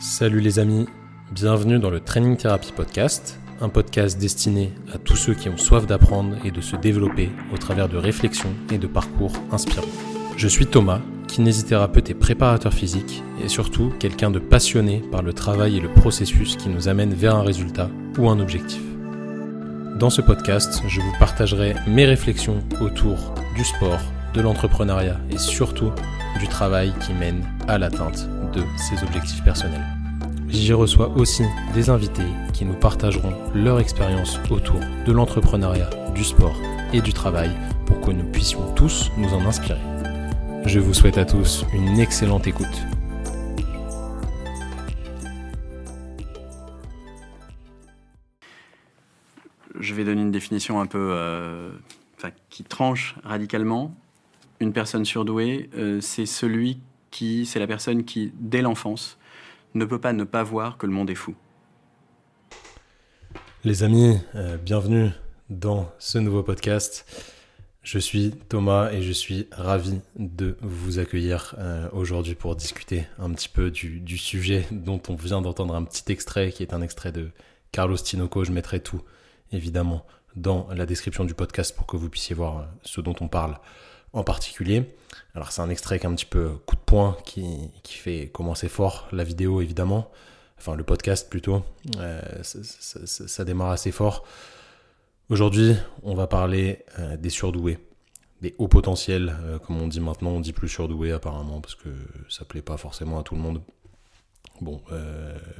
Salut les amis, bienvenue dans le Training Therapy Podcast, un podcast destiné à tous ceux qui ont soif d'apprendre et de se développer au travers de réflexions et de parcours inspirants. Je suis Thomas, kinésithérapeute et préparateur physique, et surtout quelqu'un de passionné par le travail et le processus qui nous amène vers un résultat ou un objectif. Dans ce podcast, je vous partagerai mes réflexions autour du sport, de l'entrepreneuriat et surtout du travail qui mène à l'atteinte de ses objectifs personnels. J'y reçois aussi des invités qui nous partageront leur expérience autour de l'entrepreneuriat, du sport et du travail pour que nous puissions tous nous en inspirer. Je vous souhaite à tous une excellente écoute. Je vais donner une définition un peu euh, qui tranche radicalement. Une personne surdouée, euh, c'est celui qui, c'est la personne qui, dès l'enfance, ne peut pas ne pas voir que le monde est fou. Les amis, euh, bienvenue dans ce nouveau podcast. Je suis Thomas et je suis ravi de vous accueillir euh, aujourd'hui pour discuter un petit peu du, du, sujet dont on vient d'entendre un petit extrait qui est un extrait de Carlos Tinoco. Je mettrai tout évidemment dans la description du podcast pour que vous puissiez voir ce dont on parle en particulier. Alors c'est un extrait qui est un petit peu coup de poing qui, qui fait commencer fort la vidéo évidemment, enfin le podcast plutôt, euh, ça, démarre assez fort. Aujourd'hui on va parler euh, des surdoués, des hauts potentiels euh, comme on dit maintenant, on dit plus surdoués apparemment parce que ça plaît pas forcément à tout le monde. Bon,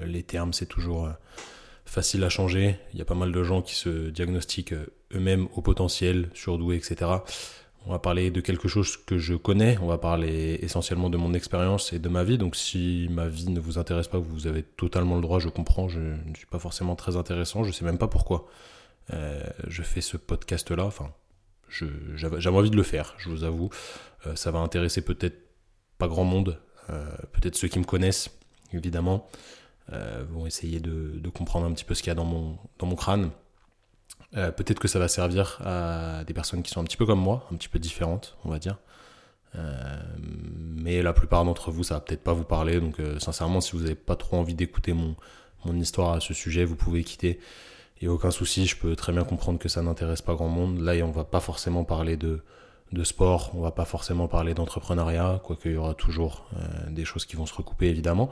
les termes c'est toujours facile à changer, il y a pas mal de gens qui se diagnostiquent eux-mêmes au potentiel, surdoués, etc. On va parler de quelque chose que je connais, on va parler essentiellement de mon expérience et de ma vie. Donc si ma vie ne vous intéresse pas, vous avez totalement le droit, je comprends, je ne suis pas forcément très intéressant, je sais même pas pourquoi euh, je fais ce podcast-là. Enfin, j'avais envie de le faire, je vous avoue. Euh, ça va intéresser peut-être pas grand monde, euh, peut-être ceux qui me connaissent, évidemment, vont essayer de, comprendre un petit peu ce qu'il y a dans mon crâne. Euh, peut-être que ça va servir à des personnes qui sont un petit peu comme moi, un petit peu différentes, on va dire. Euh, mais la plupart d'entre vous, ça va peut-être pas vous parler. Donc, euh, sincèrement, si vous n'avez pas trop envie d'écouter mon, mon histoire à ce sujet, vous pouvez quitter. A aucun souci, je peux très bien comprendre que ça n'intéresse pas grand monde. Là, on va pas forcément parler de, de sport, on va pas forcément parler d'entrepreneuriat, quoique il y aura toujours des choses qui vont se recouper évidemment.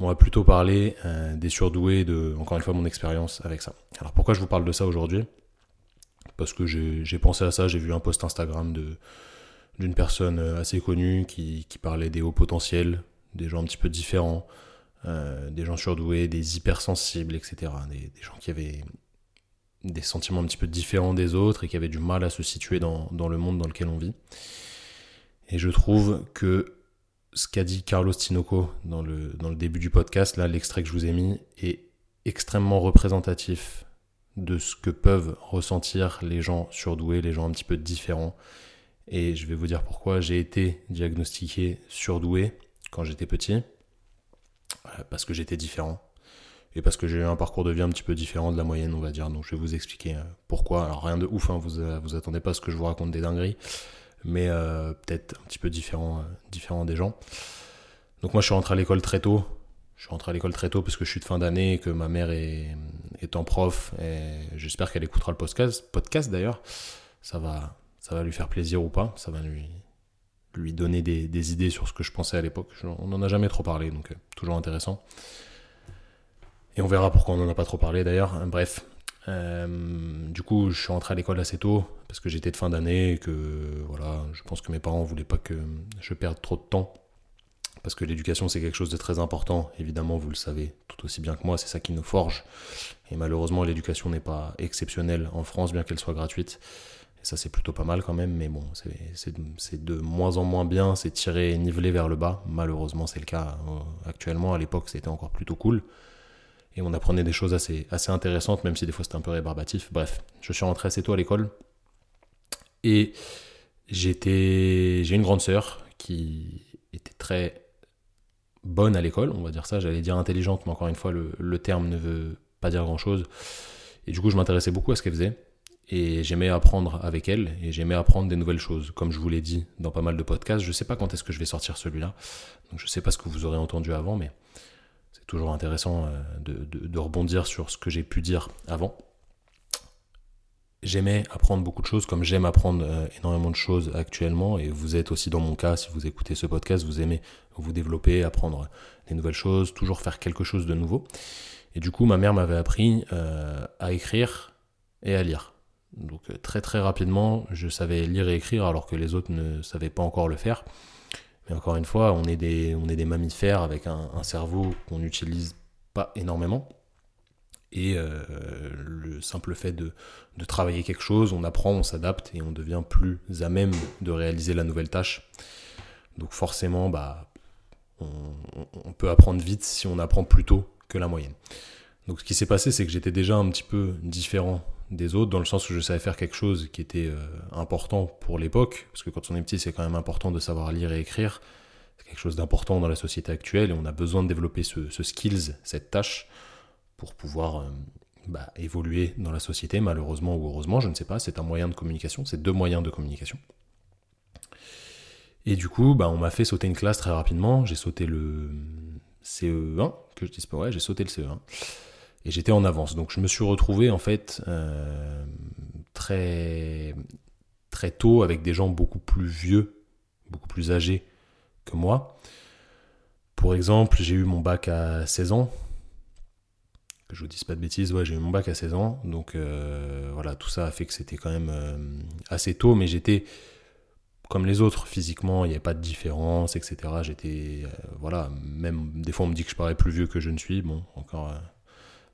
On va plutôt parler euh, des surdoués, de, encore une fois, mon expérience avec ça. Alors pourquoi je vous parle de ça aujourd'hui? Parce que j'ai pensé à ça, j'ai vu un post Instagram d'une personne assez connue qui, parlait des hauts potentiels, des gens un petit peu différents, euh, des gens surdoués, des hypersensibles, etc. Des, des, gens qui avaient des sentiments un petit peu différents des autres et qui avaient du mal à se situer dans, dans le monde dans lequel on vit. Et je trouve que ce qu'a dit Carlos Tinoco dans le, début du podcast, là, l'extrait que je vous ai mis, est extrêmement représentatif de ce que peuvent ressentir les gens surdoués, les gens un petit peu différents. Et je vais vous dire pourquoi j'ai été diagnostiqué surdoué quand j'étais petit, euh, parce que j'étais différent. Et parce que j'ai eu un parcours de vie un petit peu différent de la moyenne, on va dire. Donc je vais vous expliquer euh, pourquoi. Alors rien de ouf, hein, vous, vous attendez pas à ce que je vous raconte des dingueries mais euh, peut-être un petit peu différent, euh, différent des gens. Donc moi je suis rentré à l'école très tôt. Je suis rentré à l'école très tôt parce que je suis de fin d'année et que ma mère est, en prof. Et j'espère qu'elle écoutera le podcast, podcast d'ailleurs. Ça va, ça va lui faire plaisir ou pas. Ça va lui, lui donner des, des idées sur ce que je pensais à l'époque. On n'en a jamais trop parlé, donc euh, toujours intéressant. Et on verra pourquoi on n'en a pas trop parlé d'ailleurs. Bref, euh, du coup, je suis rentré à l'école assez tôt parce que j'étais de fin d'année et que voilà, je pense que mes parents voulaient pas que je perde trop de temps parce que l'éducation c'est quelque chose de très important. Évidemment, vous le savez tout aussi bien que moi, c'est ça qui nous forge. Et malheureusement, l'éducation n'est pas exceptionnelle en France, bien qu'elle soit gratuite. Et ça, c'est plutôt pas mal quand même, mais bon, c'est de moins en moins bien, c'est tiré et nivelé vers le bas. Malheureusement, c'est le cas euh, actuellement. À l'époque, c'était encore plutôt cool et on apprenait des choses assez, assez intéressantes, même si des fois c'était un peu rébarbatif. Bref, je suis rentré assez tôt à l'école et j'étais, j'ai une grande sœur qui était très bonne à l'école, on va dire ça, j'allais dire intelligente, mais encore une fois, le, terme ne veut pas dire grand chose. Et du coup, je m'intéressais beaucoup à ce qu'elle faisait et j'aimais apprendre avec elle et j'aimais apprendre des nouvelles choses. Comme je vous l'ai dit dans pas mal de podcasts, je sais pas quand est-ce que je vais sortir celui-là, donc je sais pas ce que vous aurez entendu avant, mais toujours intéressant de, rebondir sur ce que j'ai pu dire avant. J'aimais apprendre beaucoup de choses, comme j'aime apprendre énormément de choses actuellement, et vous êtes aussi dans mon cas, si vous écoutez ce podcast, vous aimez vous développer, apprendre des nouvelles choses, toujours faire quelque chose de nouveau. Et du coup, ma mère m'avait appris à écrire et à lire. Donc euh, très très rapidement, je savais lire et écrire alors que les autres ne savaient pas encore le faire. Encore une fois, on est des, mammifères avec un, cerveau qu'on n'utilise pas énormément. Et euh, le simple fait de, travailler quelque chose, on apprend, on s'adapte et on devient plus à même de réaliser la nouvelle tâche. Donc forcément, bah, on peut apprendre vite si on apprend plus tôt que la moyenne. Donc ce qui s'est passé, c'est que j'étais déjà un petit peu différent des autres, dans le sens où je savais faire quelque chose qui était euh, important pour l'époque, parce que quand on est petit, c'est quand même important de savoir lire et écrire. C'est quelque chose d'important dans la société actuelle, et on a besoin de développer ce, skills, cette tâche, pour pouvoir euh, bah, évoluer dans la société, malheureusement ou heureusement, je ne sais pas, c'est un moyen de communication, c'est deux moyens de communication. Et du coup, bah, on m'a fait sauter une classe très rapidement, j'ai sauté le CE1, que je dis pas, ouais, j'ai sauté le CE1 et j'étais en avance. Donc je me suis retrouvé en fait euh, très très tôt avec des gens beaucoup plus vieux, beaucoup plus âgés que moi. Pour exemple, j'ai eu mon bac à 16 ans. Que je vous dise pas de bêtises, ouais, j'ai eu mon bac à 16 ans. Donc euh, voilà, tout ça a fait que c'était quand même euh, assez tôt, mais j'étais comme les autres physiquement, il n'y avait pas de différence, etc. J'étais voilà, même des fois on me dit que je parais plus vieux que je ne suis. Bon, encore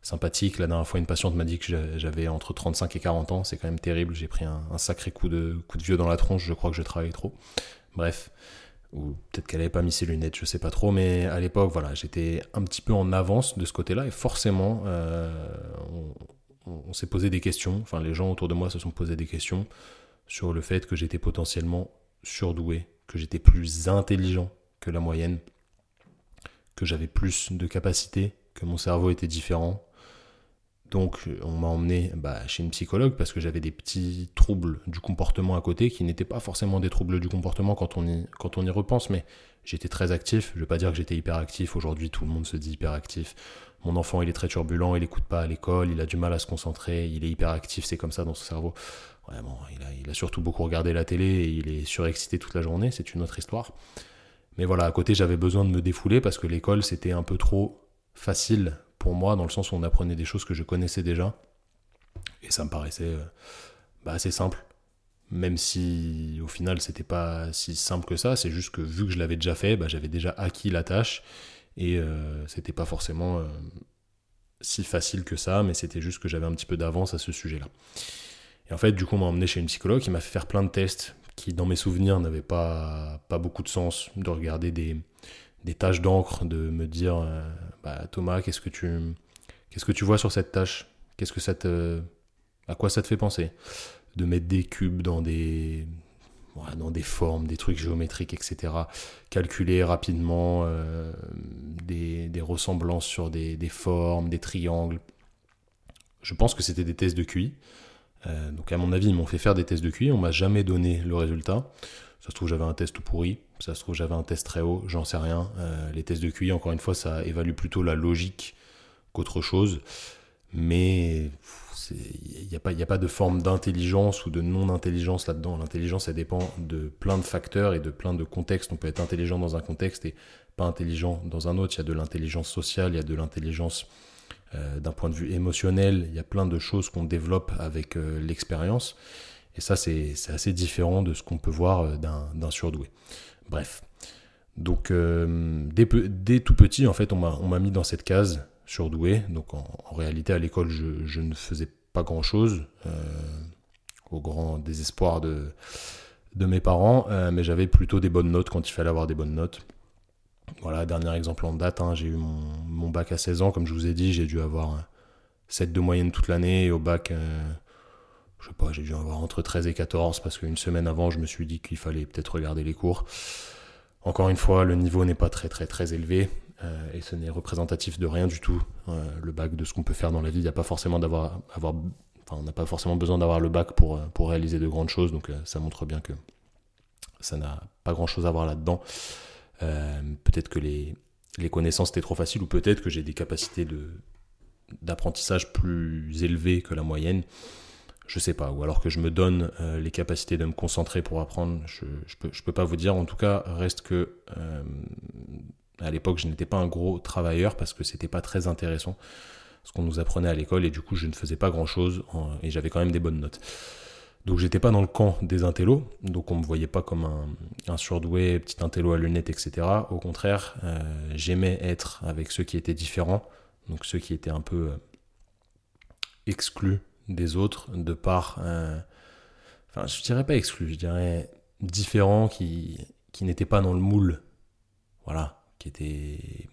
sympathique. La dernière fois, une patiente m'a dit que j'avais entre 35 et 40 ans. C'est quand même terrible. J'ai pris un, sacré coup de, coup de vieux dans la tronche. Je crois que je travaille trop. Bref. Ou peut-être qu'elle n'avait pas mis ses lunettes, je sais pas trop. Mais à l'époque, voilà, j'étais un petit peu en avance de ce côté-là. Et forcément, euh, on, s'est posé des questions. Enfin, les gens autour de moi se sont posés des questions sur le fait que j'étais potentiellement surdoué, que j'étais plus intelligent que la moyenne, que j'avais plus de capacités, que mon cerveau était différent, donc on m'a emmené bah, chez une psychologue parce que j'avais des petits troubles du comportement à côté qui n'étaient pas forcément des troubles du comportement quand on y, repense, mais j'étais très actif. Je ne vais pas dire que j'étais hyperactif. Aujourd'hui, tout le monde se dit hyperactif. Mon enfant, il est très turbulent, il n'écoute pas à l'école, il a du mal à se concentrer, il est hyperactif, c'est comme ça dans son cerveau. A, il a surtout beaucoup regardé la télé et il est surexcité toute la journée, c'est une autre histoire. Mais voilà, à côté, j'avais besoin de me défouler parce que l'école, c'était un peu trop facile pour moi, dans le sens où on apprenait des choses que je connaissais déjà. Et ça me paraissait euh, bah, assez simple. Même si au final c'était pas si simple que ça, c'est juste que vu que je l'avais déjà fait, bah, j'avais déjà acquis la tâche et euh, c'était pas forcément euh, si facile que ça, mais c'était juste que j'avais un petit peu d'avance à ce sujet-là. Et en fait, du coup, on m'a emmené chez une psychologue qui m'a fait faire plein de tests qui, dans mes souvenirs, n'avaient pas, pas beaucoup de sens. De regarder des, des tâches d'encre, de me dire euh, bah, Thomas, qu'est-ce que tu qu'est-ce que tu vois sur cette tâche Qu'est-ce que ça te à quoi ça te fait penser? De mettre des cubes dans des dans des formes, des trucs géométriques, etc. Calculer rapidement euh, des, ressemblances sur des, formes, des triangles. Je pense que c'était des tests de QI. Euh, donc à mon avis, ils m'ont fait faire des tests de QI. On m'a jamais donné le résultat. Ça se trouve, j'avais un test tout pourri. Ça se trouve, j'avais un test très haut. J'en sais rien. Euh, les tests de QI, encore une fois, ça évalue plutôt la logique qu'autre chose. Mais il n'y a, pas, de forme d'intelligence ou de non-intelligence là-dedans. L'intelligence, elle dépend de plein de facteurs et de plein de contextes. On peut être intelligent dans un contexte et pas intelligent dans un autre. Il y a de l'intelligence sociale, il y a de l'intelligence euh, d'un point de vue émotionnel. Il y a plein de choses qu'on développe avec euh, l'expérience. Et ça, c'est assez différent de ce qu'on peut voir euh, d'un surdoué. Bref. Donc, euh, dès, tout petit, en fait, on m'a mis dans cette case surdoué. Donc, en, réalité, à l'école, je, ne faisais pas grand-chose, euh, au grand désespoir de, mes parents, mais j'avais plutôt des bonnes notes quand il fallait avoir des bonnes notes. Voilà, dernier exemple en date, hein, j'ai eu mon, bac à 16 ans, comme je vous ai dit, j'ai dû avoir 7 de moyenne toute l'année, et au bac, je sais pas, j'ai dû avoir entre 13 et 14 parce qu'une semaine avant, je me suis dit qu'il fallait peut-être regarder les cours. Encore une fois, le niveau n'est pas très très très élevé euh, et ce n'est représentatif de rien du tout. Euh, le bac de ce qu'on peut faire dans la vie, il n'y a pas forcément d'avoir, avoir, enfin, on n'a pas forcément besoin d'avoir le bac pour, euh, pour réaliser de grandes choses. Donc ça montre bien que ça n'a pas grand-chose à voir là-dedans. peut-être que les, les connaissances étaient trop faciles ou peut-être que j'ai des capacités de d'apprentissage plus élevées que la moyenne. Je sais pas, ou alors que je me donne euh, les capacités de me concentrer pour apprendre, je, je, peux, pas vous dire. En tout cas, reste que euh, à l'époque, je n'étais pas un gros travailleur parce que c'était pas très intéressant ce qu'on nous apprenait à l'école et du coup, je ne faisais pas grand chose et j'avais quand même des bonnes notes. Donc j'étais pas dans le camp des intellos, donc on me voyait pas comme un, surdoué, petit intello à lunettes, etc. Au contraire, euh, j'aimais être avec ceux qui étaient différents, donc ceux qui étaient un peu exclus des autres, de par, euh, enfin je dirais pas exclus, je dirais différents, qui, qui n'étaient pas dans le moule, voilà, qui étaient,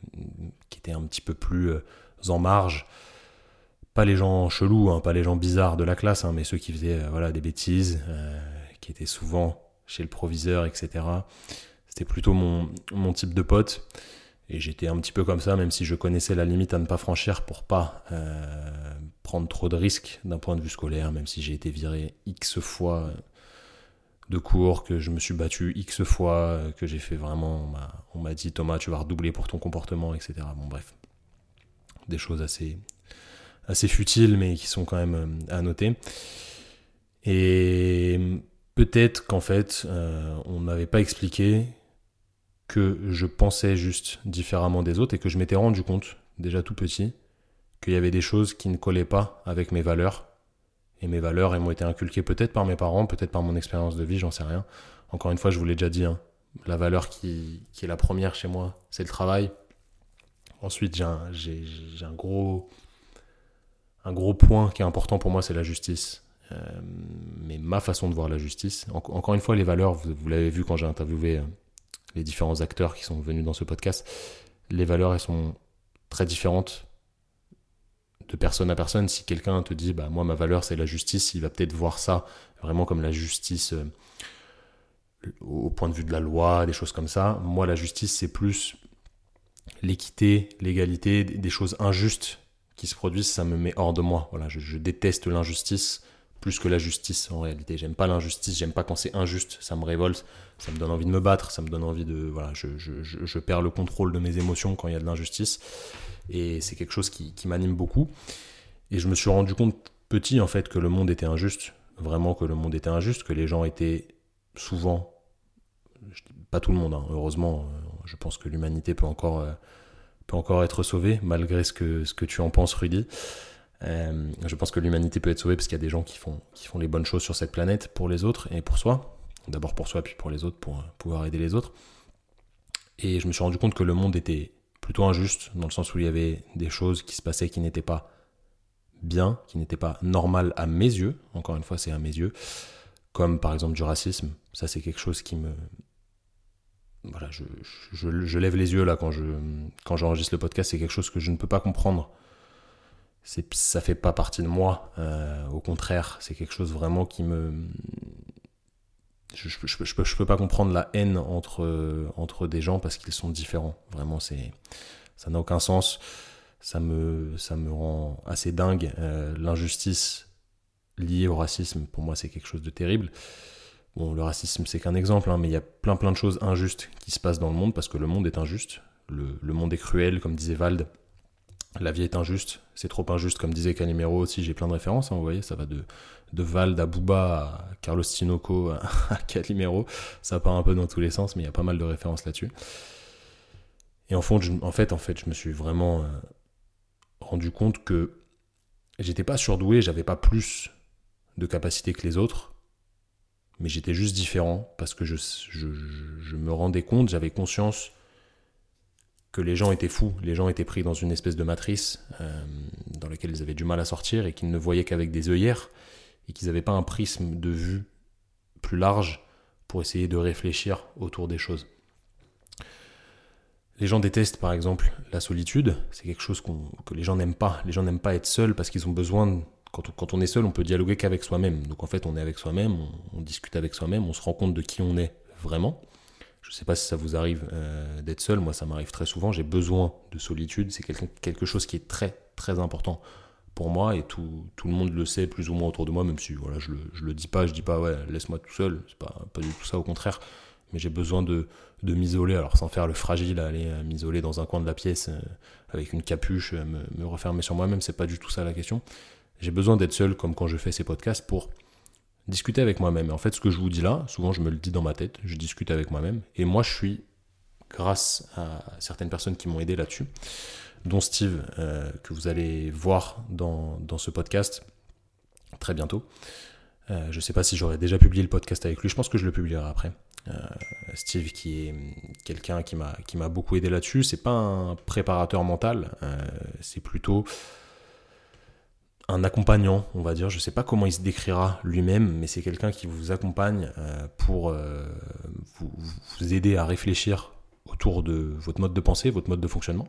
qui étaient un petit peu plus en marge pas les gens chelous, hein, pas les gens bizarres de la classe, hein, mais ceux qui faisaient euh, voilà, des bêtises, euh, qui étaient souvent chez le proviseur, etc. C'était plutôt mon, mon, type de pote. Et j'étais un petit peu comme ça, même si je connaissais la limite à ne pas franchir pour pas euh, prendre trop de risques d'un point de vue scolaire, même si j'ai été viré X fois de cours, que je me suis battu X fois, que j'ai fait vraiment. On m'a dit Thomas, tu vas redoubler pour ton comportement, etc. Bon, bref. Des choses assez, assez futiles, mais qui sont quand même euh, à noter. Et peut-être qu'en fait, euh, on m'avait pas expliqué que je pensais juste différemment des autres et que je m'étais rendu compte, déjà tout petit, qu'il y avait des choses qui ne collaient pas avec mes valeurs. Et mes valeurs, elles m'ont été inculquées peut-être par mes parents, peut-être par mon expérience de vie, j'en sais rien. Encore une fois, je vous l'ai déjà dit, hein, la valeur qui, qui, est la première chez moi, c'est le travail. Ensuite, j'ai un, un, gros, un gros point qui est important pour moi, c'est la justice. Euh, mais ma façon de voir la justice, encore une fois, les valeurs, vous, l'avez vu quand j'ai interviewé euh, les différents acteurs qui sont venus dans ce podcast, les valeurs, elles sont très différentes de personne à personne. Si quelqu'un te dit, bah, moi, ma valeur, c'est la justice, il va peut-être voir ça vraiment comme la justice euh, au point de vue de la loi, des choses comme ça. Moi, la justice, c'est plus l'équité, l'égalité, des choses injustes qui se produisent, ça me met hors de moi. Voilà, je, déteste l'injustice plus que la justice en réalité. J'aime pas l'injustice, j'aime pas quand c'est injuste, ça me révolte, ça me donne envie de me battre, ça me donne envie de. Voilà, je, je perds le contrôle de mes émotions quand il y a de l'injustice. Et c'est quelque chose qui, qui m'anime beaucoup. Et je me suis rendu compte petit en fait que le monde était injuste, vraiment que le monde était injuste, que les gens étaient souvent, pas tout le monde, hein, heureusement, euh, je pense que l'humanité peut encore euh, peut encore être sauvé, malgré ce que, ce que tu en penses, Rudy. Euh, je pense que l'humanité peut être sauvée parce qu'il y a des gens qui font, qui font les bonnes choses sur cette planète pour les autres et pour soi. D'abord pour soi, puis pour les autres, pour pouvoir aider les autres. Et je me suis rendu compte que le monde était plutôt injuste, dans le sens où il y avait des choses qui se passaient qui n'étaient pas bien, qui n'étaient pas normales à mes yeux. Encore une fois, c'est à mes yeux. Comme par exemple du racisme. Ça, c'est quelque chose qui me, voilà, je, je, lève les yeux là quand je quand j'enregistre le podcast, c'est quelque chose que je ne peux pas comprendre. C'est ça fait pas partie de moi. Euh, au contraire, c'est quelque chose vraiment qui me je, je, peux, je, peux, pas comprendre la haine entre entre des gens parce qu'ils sont différents. Vraiment, c'est ça n'a aucun sens. Ça me ça me rend assez dingue. Euh, l'injustice liée au racisme, pour moi, c'est quelque chose de terrible. Bon, le racisme, c'est qu'un exemple, hein, mais il y a plein plein de choses injustes qui se passent dans le monde parce que le monde est injuste. Le, monde est cruel, comme disait Vald. La vie est injuste, c'est trop injuste, comme disait Calimero aussi. J'ai plein de références, hein, vous voyez, ça va de, de Vald à Booba à Carlos Tinoco à, Calimero. Ça part un peu dans tous les sens, mais il y a pas mal de références là-dessus. Et en, fond, en, fait, en fait, je me suis vraiment euh, rendu compte que j'étais pas surdoué, j'avais pas plus de capacité que les autres mais j'étais juste différent parce que je, je, me rendais compte, j'avais conscience que les gens étaient fous, les gens étaient pris dans une espèce de matrice euh, dans laquelle ils avaient du mal à sortir et qu'ils ne voyaient qu'avec des œillères et qu'ils n'avaient pas un prisme de vue plus large pour essayer de réfléchir autour des choses. Les gens détestent par exemple la solitude, c'est quelque chose que les gens n'aiment pas. Les gens n'aiment pas être seuls parce qu'ils ont besoin quand on, est seul, on peut dialoguer qu'avec soi-même. Donc en fait, on est avec soi-même, on, discute avec soi-même, on se rend compte de qui on est vraiment. Je ne sais pas si ça vous arrive euh, d'être seul, moi ça m'arrive très souvent, j'ai besoin de solitude, c'est quelque chose qui est très très important pour moi et tout, le monde le sait plus ou moins autour de moi, même si voilà, je ne le, dis pas, je dis pas ouais, laisse-moi tout seul, c'est pas, pas du tout ça, au contraire. mais j'ai besoin de, m'isoler, alors sans faire le fragile, aller m'isoler dans un coin de la pièce avec une capuche, me, me refermer sur moi-même, c'est pas du tout ça la question. J'ai besoin d'être seul, comme quand je fais ces podcasts, pour discuter avec moi-même. En fait, ce que je vous dis là, souvent je me le dis dans ma tête, je discute avec moi-même. Et moi, je suis, grâce à certaines personnes qui m'ont aidé là-dessus, dont Steve, euh, que vous allez voir dans, dans, ce podcast très bientôt. Euh, je ne sais pas si j'aurais déjà publié le podcast avec lui, je pense que je le publierai après. Euh, Steve, qui est quelqu'un qui m'a beaucoup aidé là-dessus, c'est pas un préparateur mental, c'est plutôt un accompagnant, on va dire. Je ne sais pas comment il se décrira lui-même, mais c'est quelqu'un qui vous accompagne euh, pour euh, vous, aider à réfléchir autour de votre mode de pensée, votre mode de fonctionnement.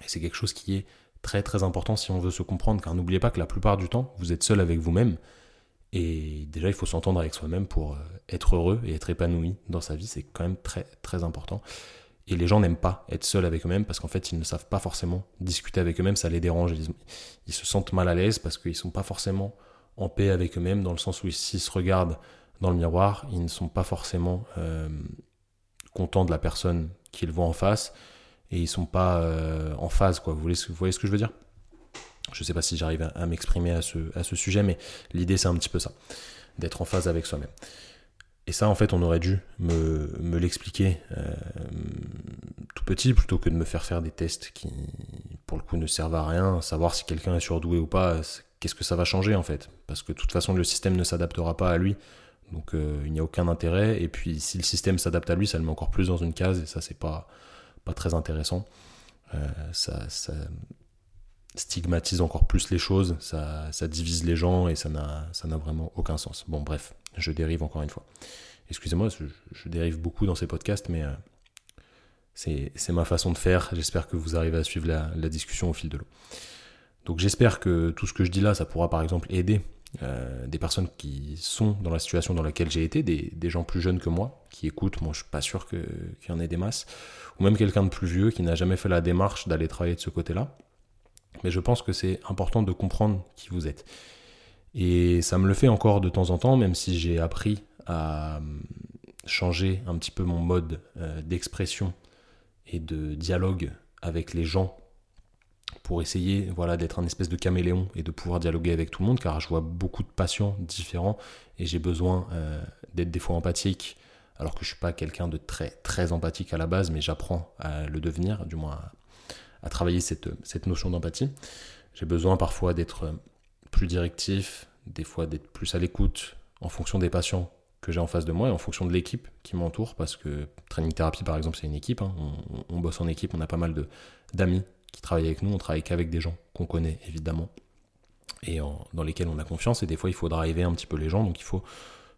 Et c'est quelque chose qui est très très important si on veut se comprendre, car n'oubliez pas que la plupart du temps, vous êtes seul avec vous-même. Et déjà, il faut s'entendre avec soi-même pour euh, être heureux et être épanoui dans sa vie. C'est quand même très très important. Et les gens n'aiment pas être seuls avec eux-mêmes parce qu'en fait, ils ne savent pas forcément discuter avec eux-mêmes, ça les dérange. Ils, se sentent mal à l'aise parce qu'ils ne sont pas forcément en paix avec eux-mêmes, dans le sens où s'ils se regardent dans le miroir, ils ne sont pas forcément euh, contents de la personne qu'ils voient en face et ils ne sont pas euh, en phase. Quoi. Vous, voyez, ce que je veux dire? Je ne sais pas si j'arrive à, m'exprimer à ce sujet, mais l'idée, c'est un petit peu ça, d'être en phase avec soi-même. Et ça, en fait, on aurait dû me, l'expliquer euh, tout petit plutôt que de me faire faire des tests qui, pour le coup, ne servent à rien. Savoir si quelqu'un est surdoué ou pas, qu'est-ce que ça va changer en fait Parce que de toute façon, le système ne s'adaptera pas à lui. Donc euh, il n'y a aucun intérêt. Et puis si le système s'adapte à lui, ça le met encore plus dans une case. Et ça, c'est pas, pas très intéressant. Euh, ça, stigmatise encore plus les choses. Ça divise les gens et ça n'a vraiment aucun sens. Bon, bref je dérive encore une fois. Excusez-moi, je, dérive beaucoup dans ces podcasts, mais euh, c'est ma façon de faire. J'espère que vous arrivez à suivre la, discussion au fil de l'eau. Donc j'espère que tout ce que je dis là, ça pourra par exemple aider euh, des personnes qui sont dans la situation dans laquelle j'ai été, des, gens plus jeunes que moi, qui écoutent, moi je suis pas sûr qu'il y en ait des masses, ou même quelqu'un de plus vieux qui n'a jamais fait la démarche d'aller travailler de ce côté-là. Mais je pense que c'est important de comprendre qui vous êtes. Et ça me le fait encore de temps en temps, même si j'ai appris à euh, changer un petit peu mon mode euh, d'expression et de dialogue avec les gens pour essayer voilà, d'être un espèce de caméléon et de pouvoir dialoguer avec tout le monde, car je vois beaucoup de patients différents et j'ai besoin euh, d'être des fois empathique, alors que je suis pas quelqu'un de très, très empathique à la base, mais j'apprends à le devenir, du moins à, travailler cette, cette notion d'empathie. J'ai besoin parfois d'être plus directif, des fois d'être plus à l'écoute en fonction des patients que j'ai en face de moi et en fonction de l'équipe qui m'entoure, parce que Training Therapy par exemple c'est une équipe, hein. on, bosse en équipe, on a pas mal d'amis qui travaillent avec nous, on travaille qu'avec des gens qu'on connaît évidemment et dans lesquels on a confiance et des fois il faut driver un petit peu les gens, donc il faut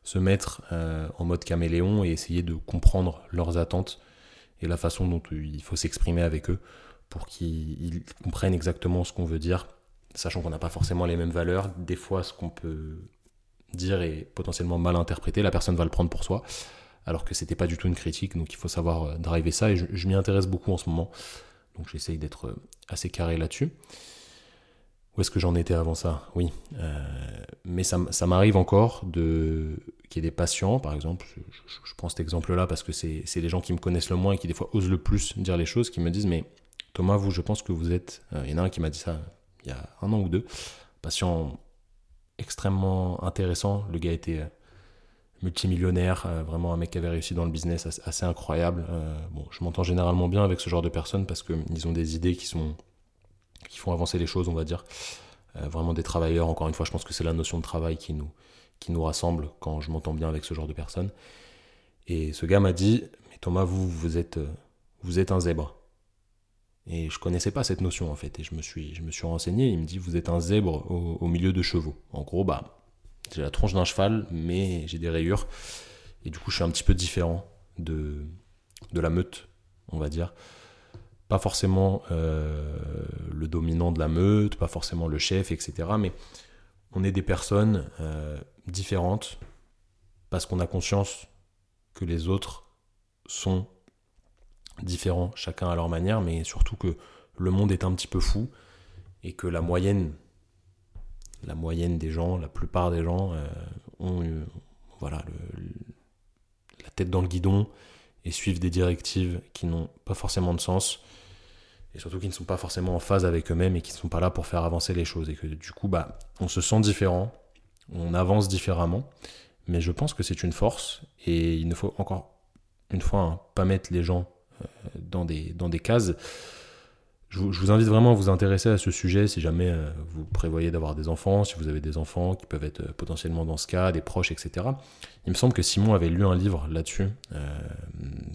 se mettre euh, en mode caméléon et essayer de comprendre leurs attentes et la façon dont il faut s'exprimer avec eux pour qu'ils comprennent exactement ce qu'on veut dire sachant qu'on n'a pas forcément les mêmes valeurs. Des fois, ce qu'on peut dire est potentiellement mal interprété, la personne va le prendre pour soi, alors que c'était pas du tout une critique, donc il faut savoir euh, driver ça, et je, m'y intéresse beaucoup en ce moment, donc j'essaye d'être euh, assez carré là-dessus. Où est-ce que j'en étais avant ça? Oui. Euh, mais ça, m'arrive encore de qu'il y ait des patients, par exemple, je, prends cet exemple-là parce que c'est les gens qui me connaissent le moins et qui des fois osent le plus dire les choses, qui me disent, mais Thomas, vous, je pense que vous êtes... il y en a un qui m'a dit ça il y a un an ou deux. Patient extrêmement intéressant. Le gars était euh, multimillionnaire, euh, vraiment un mec qui avait réussi dans le business assez, incroyable. Euh, bon, je m'entends généralement bien avec ce genre de personnes parce qu'ils ont des idées qui, sont, qui font avancer les choses, on va dire. vraiment des travailleurs, encore une fois, je pense que c'est la notion de travail qui nous, qui nous rassemble quand je m'entends bien avec ce genre de personnes. Et ce gars m'a dit, mais Thomas, vous, vous êtes, vous êtes un zèbre. Et je connaissais pas cette notion en fait. Et je me suis, je me suis renseigné. Il me dit Vous êtes un zèbre au, milieu de chevaux. En gros, bah, j'ai la tronche d'un cheval, mais j'ai des rayures. Et du coup, je suis un petit peu différent de, de la meute, on va dire. Pas forcément euh, le dominant de la meute, pas forcément le chef, etc. Mais on est des personnes euh, différentes parce qu'on a conscience que les autres sont différents, chacun à leur manière, mais surtout que le monde est un petit peu fou et que la moyenne, la moyenne des gens, la plupart des gens euh, ont voilà, tête dans le guidon et suivent des directives qui n'ont pas forcément de sens et surtout qui ne sont pas forcément en phase avec eux-mêmes et qui ne sont pas là pour faire avancer les choses et que du coup bah on se sent différent, on avance différemment, mais je pense que c'est une force et il ne faut encore une fois hein, pas mettre les gens dans des, dans des cases. Je vous, invite vraiment à vous intéresser à ce sujet si jamais euh, vous prévoyez d'avoir des enfants, si vous avez des enfants qui peuvent être euh, potentiellement dans ce cas, des proches, etc. Il me semble que Simon avait lu un livre là-dessus,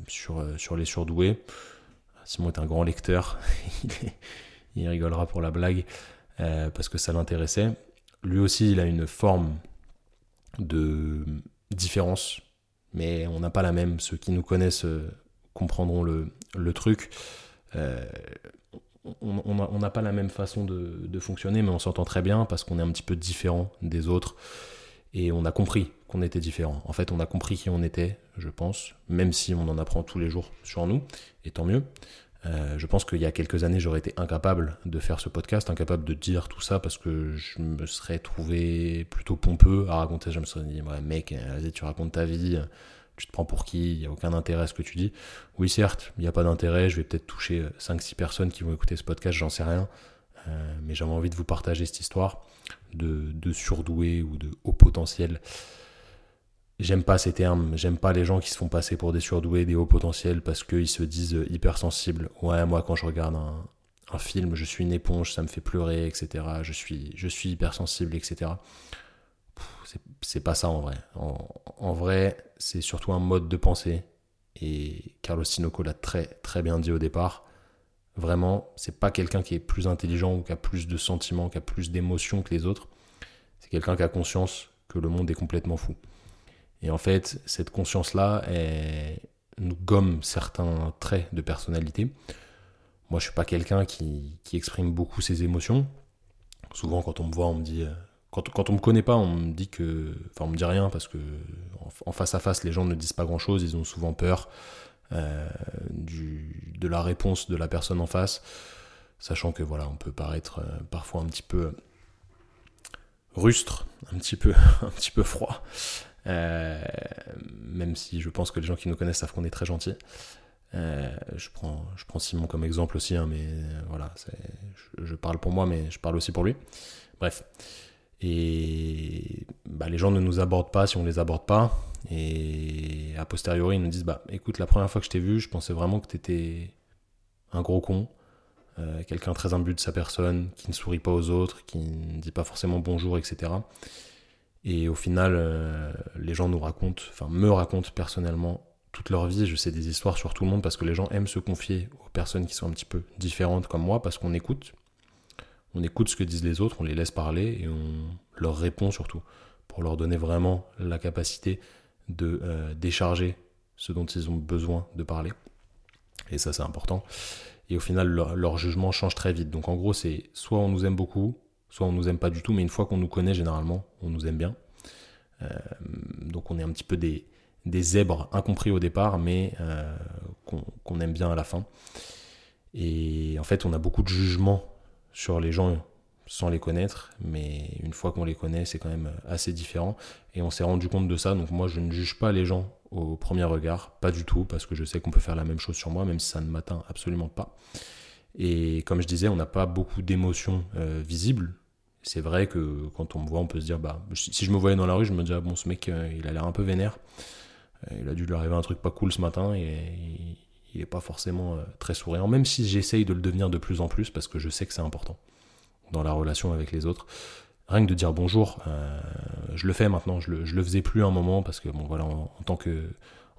sur, sur les surdoués. Simon est un grand lecteur, il, rigolera pour la blague, parce que ça l'intéressait. Lui aussi, il a une forme de différence, mais on n'a pas la même. Ceux qui nous connaissent comprendront le, le truc on n'a pas la même façon de, fonctionner, mais on s'entend très bien parce qu'on est un petit peu différent des autres. Et on a compris qu'on était différent. En fait, on a compris qui on était, je pense, même si on en apprend tous les jours sur nous, et tant mieux. Euh, je pense qu'il y a quelques années, j'aurais été incapable de faire ce podcast, incapable de dire tout ça parce que je me serais trouvé plutôt pompeux à raconter. Je me serais dit, ouais, mec, vas-y, tu racontes ta vie tu te prends pour qui, il n'y a aucun intérêt à ce que tu dis. Oui, certes, il n'y a pas d'intérêt, je vais peut-être toucher 5-6 personnes qui vont écouter ce podcast, j'en sais rien. Euh, mais j'avais envie de vous partager cette histoire de, surdoué ou de haut potentiel. J'aime pas ces termes, j'aime pas les gens qui se font passer pour des surdoués, des hauts potentiels parce qu'ils se disent hypersensibles. Ouais, moi quand je regarde un, un, film, je suis une éponge, ça me fait pleurer, etc. Je suis, je suis hypersensible, etc c'est pas ça en vrai. En, vrai, c'est surtout un mode de pensée. Et Carlos Sinoco l'a très très bien dit au départ. Vraiment, c'est pas quelqu'un qui est plus intelligent ou qui a plus de sentiments, qui a plus d'émotions que les autres. C'est quelqu'un qui a conscience que le monde est complètement fou. Et en fait, cette conscience-là, nous gomme certains traits de personnalité. Moi, je suis pas quelqu'un qui, qui exprime beaucoup ses émotions. Souvent, quand on me voit, on me dit euh, quand, quand on me connaît pas, on me dit que. Enfin, on me dit rien parce que en, face à face, les gens ne disent pas grand chose. Ils ont souvent peur euh, du, de la réponse de la personne en face. Sachant que voilà, on peut paraître euh, parfois un petit peu rustre, un petit peu, un petit peu froid. Euh, même si je pense que les gens qui nous connaissent savent qu'on est très gentil. je, prends, je prends Simon comme exemple aussi, hein, mais voilà, je, parle pour moi, mais je parle aussi pour lui. Bref, et bah, les gens ne nous abordent pas si on les aborde pas. Et a posteriori, ils nous disent Bah écoute, la première fois que je t'ai vu, je pensais vraiment que tu étais un gros con, euh, quelqu'un très imbu de sa personne, qui ne sourit pas aux autres, qui ne dit pas forcément bonjour, etc. Et au final, euh, les gens nous racontent, enfin me racontent personnellement toute leur vie. Je sais des histoires sur tout le monde parce que les gens aiment se confier aux personnes qui sont un petit peu différentes comme moi parce qu'on écoute on écoute ce que disent les autres, on les laisse parler et on leur répond surtout pour leur donner vraiment la capacité de euh, décharger ce dont ils ont besoin de parler. Et ça, c'est important. Et au final, leur, jugement change très vite. Donc en gros, c'est soit on nous aime beaucoup, soit on nous aime pas du tout, mais une fois qu'on nous connaît, généralement, on nous aime bien. Euh, donc on est un petit peu des, zèbres incompris au départ, mais euh, qu'on aime bien à la fin. Et en fait, on a beaucoup de jugements sur les gens sans les connaître, mais une fois qu'on les connaît, c'est quand même assez différent. Et on s'est rendu compte de ça, donc moi je ne juge pas les gens au premier regard, pas du tout, parce que je sais qu'on peut faire la même chose sur moi, même si ça ne m'atteint absolument pas. Et comme je disais, on n'a pas beaucoup d'émotions euh, visibles. C'est vrai que quand on me voit, on peut se dire, bah, si je me voyais dans la rue, je me dirais, bon, ce mec, euh, il a l'air un peu vénère. Euh, il a dû lui arriver un truc pas cool ce matin et il n'est pas forcément euh, très souriant, même si j'essaye de le devenir de plus en plus parce que je sais que c'est important dans la relation avec les autres. Rien que de dire bonjour, euh, je le fais maintenant, je le, le faisais plus un moment parce que bon voilà, en, tant que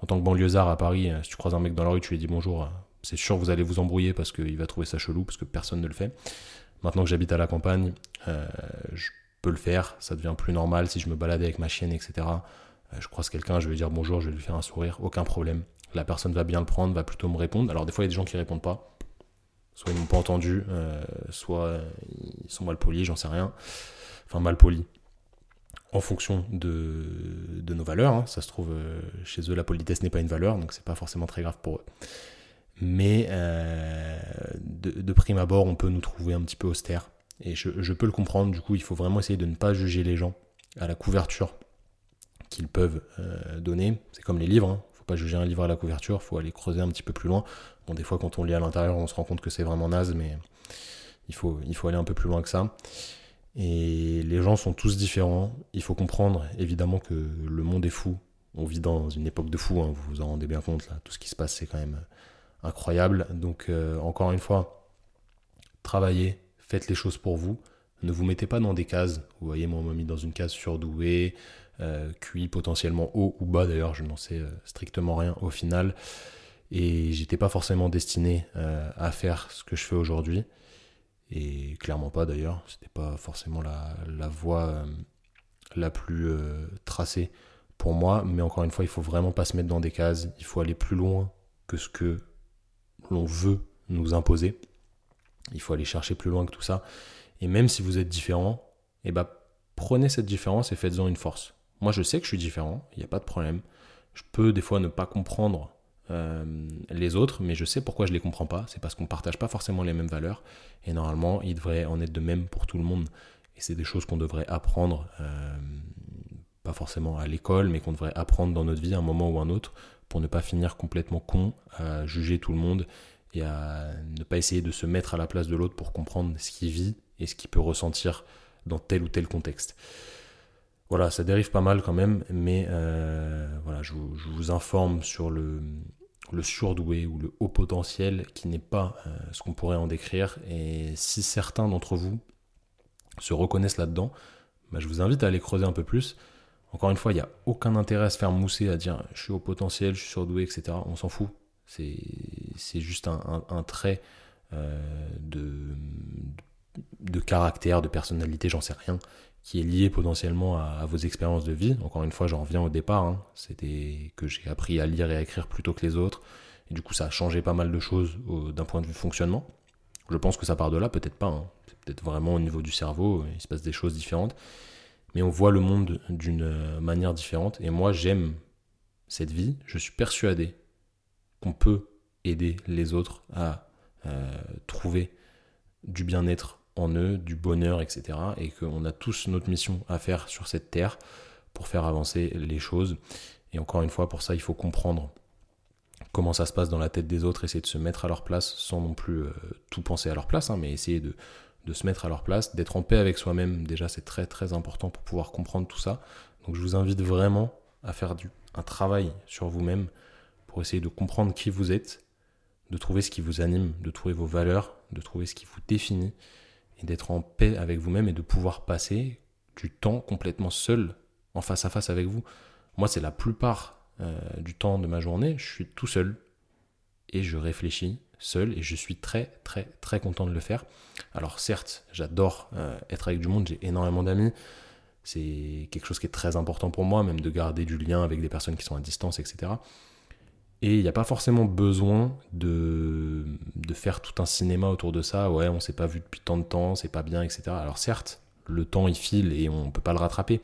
en tant que banlieusard à Paris, euh, si tu croises un mec dans la rue, tu lui dis bonjour, c'est sûr vous allez vous embrouiller parce qu'il va trouver ça chelou parce que personne ne le fait. Maintenant que j'habite à la campagne, je peux le faire, ça devient plus normal si je me balade avec ma chienne, etc. je croise quelqu'un, je vais dire bonjour, je vais lui faire un sourire, aucun problème la personne va bien le prendre, va plutôt me répondre. Alors des fois, il y a des gens qui répondent pas. Soit ils n'ont pas entendu, euh, soit ils sont mal polis, j'en sais rien. Enfin, mal polis. En fonction de, nos valeurs. Hein. Ça se trouve, euh, chez eux, la politesse n'est pas une valeur, donc c'est pas forcément très grave pour eux. Mais euh, de, prime abord, on peut nous trouver un petit peu austère. Et je, je peux le comprendre, du coup, il faut vraiment essayer de ne pas juger les gens à la couverture qu'ils peuvent donner. C'est comme les livres, hein faut pas juger un livre à la couverture, faut aller creuser un petit peu plus loin. Bon, des fois, quand on lit à l'intérieur, on se rend compte que c'est vraiment naze, mais il faut, il aller un peu plus loin que ça. Et les gens sont tous différents. Il faut comprendre, évidemment, que le monde est fou. On vit dans une époque de fou, hein, vous vous en rendez bien compte, là. Tout ce qui se passe, c'est quand même incroyable. Donc, euh, encore une fois, travaillez, faites les choses pour vous. Ne vous mettez pas dans des cases. Vous voyez, moi, on m'a mis dans une case surdouée, euh, QI potentiellement haut ou bas, d'ailleurs, je n'en sais euh, strictement rien au final. Et j'étais pas forcément destiné euh, à faire ce que je fais aujourd'hui. Et clairement pas d'ailleurs. C'était pas forcément la, la voie la plus tracée pour moi. Mais encore une fois, il faut vraiment pas se mettre dans des cases. Il faut aller plus loin que ce que l'on veut nous imposer. Il faut aller chercher plus loin que tout ça. Et même si vous êtes différent, eh ben, prenez cette différence et faites-en une force. Moi, je sais que je suis différent, il n'y a pas de problème. Je peux des fois ne pas comprendre euh, les autres, mais je sais pourquoi je ne les comprends pas. C'est parce qu'on ne partage pas forcément les mêmes valeurs. Et normalement, il devrait en être de même pour tout le monde. Et c'est des choses qu'on devrait apprendre, euh, pas forcément à l'école, mais qu'on devrait apprendre dans notre vie à un moment ou un autre, pour ne pas finir complètement con à juger tout le monde et à ne pas essayer de se mettre à la place de l'autre pour comprendre ce qu'il vit et ce qu'il peut ressentir dans tel ou tel contexte. Voilà, ça dérive pas mal quand même, mais euh, voilà, je vous, informe sur le, surdoué ou le haut potentiel qui n'est pas euh, ce qu'on pourrait en décrire. Et si certains d'entre vous se reconnaissent là-dedans, bah, je vous invite à aller creuser un peu plus. Encore une fois, il n'y a aucun intérêt à se faire mousser, à dire je suis au potentiel, je suis surdoué, etc. On s'en fout. C'est juste un, trait euh, de, de caractère, de personnalité, j'en sais rien, qui est lié potentiellement à, vos expériences de vie. Encore une fois, j'en reviens au départ, hein. c'était que j'ai appris à lire et à écrire plutôt que les autres, et du coup ça a changé pas mal de choses d'un point de vue fonctionnement. Je pense que ça part de là, peut-être pas, hein. c'est peut-être vraiment au niveau du cerveau, il se passe des choses différentes, mais on voit le monde d'une manière différente, et moi j'aime cette vie, je suis persuadé qu'on peut aider les autres à euh, trouver du bien-être en eux, du bonheur, etc. Et qu'on a tous notre mission à faire sur cette terre pour faire avancer les choses. Et encore une fois, pour ça, il faut comprendre comment ça se passe dans la tête des autres, essayer de se mettre à leur place sans non plus euh, tout penser à leur place, hein, mais essayer de, se mettre à leur place, d'être en paix avec soi-même. Déjà, c'est très très important pour pouvoir comprendre tout ça. Donc je vous invite vraiment à faire du, un travail sur vous-même pour essayer de comprendre qui vous êtes, de trouver ce qui vous anime, de trouver vos valeurs, de trouver ce qui vous définit d'être en paix avec vous-même et de pouvoir passer du temps complètement seul, en face à face avec vous. Moi, c'est la plupart euh, du temps de ma journée, je suis tout seul et je réfléchis seul et je suis très très très content de le faire. Alors certes, j'adore euh, être avec du monde, j'ai énormément d'amis, c'est quelque chose qui est très important pour moi, même de garder du lien avec des personnes qui sont à distance, etc. Et il n'y a pas forcément besoin de, de, faire tout un cinéma autour de ça. Ouais, on s'est pas vu depuis tant de temps, c'est pas bien, etc. Alors certes, le temps il file et on ne peut pas le rattraper.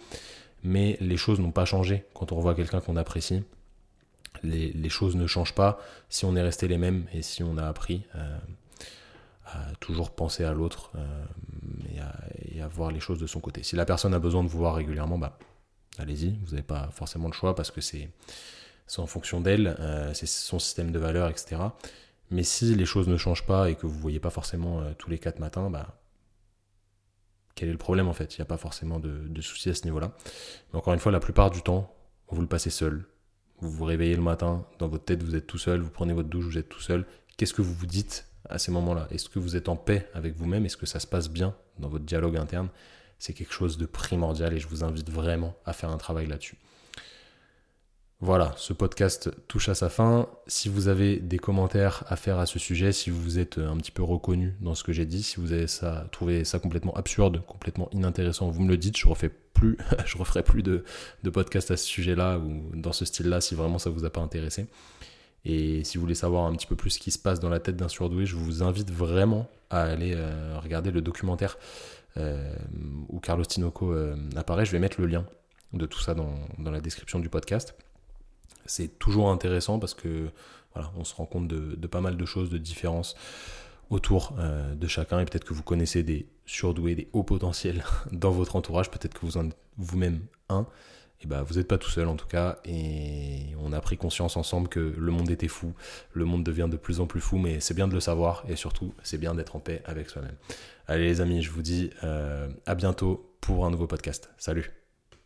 Mais les choses n'ont pas changé quand on revoit quelqu'un qu'on apprécie. Les, choses ne changent pas si on est resté les mêmes et si on a appris euh, à toujours penser à l'autre euh, et, à, voir les choses de son côté. Si la personne a besoin de vous voir régulièrement, bah, allez-y, vous n'avez pas forcément le choix parce que c'est c'est en fonction d'elle, euh, c'est son système de valeurs, etc. Mais si les choses ne changent pas et que vous ne voyez pas forcément euh, tous les quatre matins, bah, quel est le problème en fait? Il n'y a pas forcément de, de soucis à ce niveau-là. Mais encore une fois, la plupart du temps, vous le passez seul. Vous vous réveillez le matin, dans votre tête, vous êtes tout seul, vous prenez votre douche, vous êtes tout seul. Qu'est-ce que vous vous dites à ces moments-là? Est-ce que vous êtes en paix avec vous-même? Est-ce que ça se passe bien dans votre dialogue interne? C'est quelque chose de primordial et je vous invite vraiment à faire un travail là-dessus. Voilà, ce podcast touche à sa fin. Si vous avez des commentaires à faire à ce sujet, si vous êtes un petit peu reconnu dans ce que j'ai dit, si vous avez ça, trouvé ça complètement absurde, complètement inintéressant, vous me le dites, je refais plus, je referai plus de, de à ce sujet-là ou dans ce style-là si vraiment ça vous a pas intéressé. Et si vous voulez savoir un petit peu plus ce qui se passe dans la tête d'un surdoué, je vous invite vraiment à aller euh, regarder le documentaire euh, où Carlos Tinoco euh, apparaît. Je vais mettre le lien de tout ça dans la description du podcast c'est toujours intéressant parce que voilà, on se rend compte de, pas mal de choses, de différences autour euh, de chacun. Et peut-être que vous connaissez des surdoués, des hauts potentiels dans votre entourage, peut-être que vous en êtes vous-même un. Et bah vous n'êtes pas tout seul en tout cas. Et on a pris conscience ensemble que le monde était fou, le monde devient de plus en plus fou mais c'est bien de le savoir. Et surtout c'est bien d'être en paix avec soi-même. Allez les amis, je vous dis euh, à bientôt pour un nouveau podcast. Salut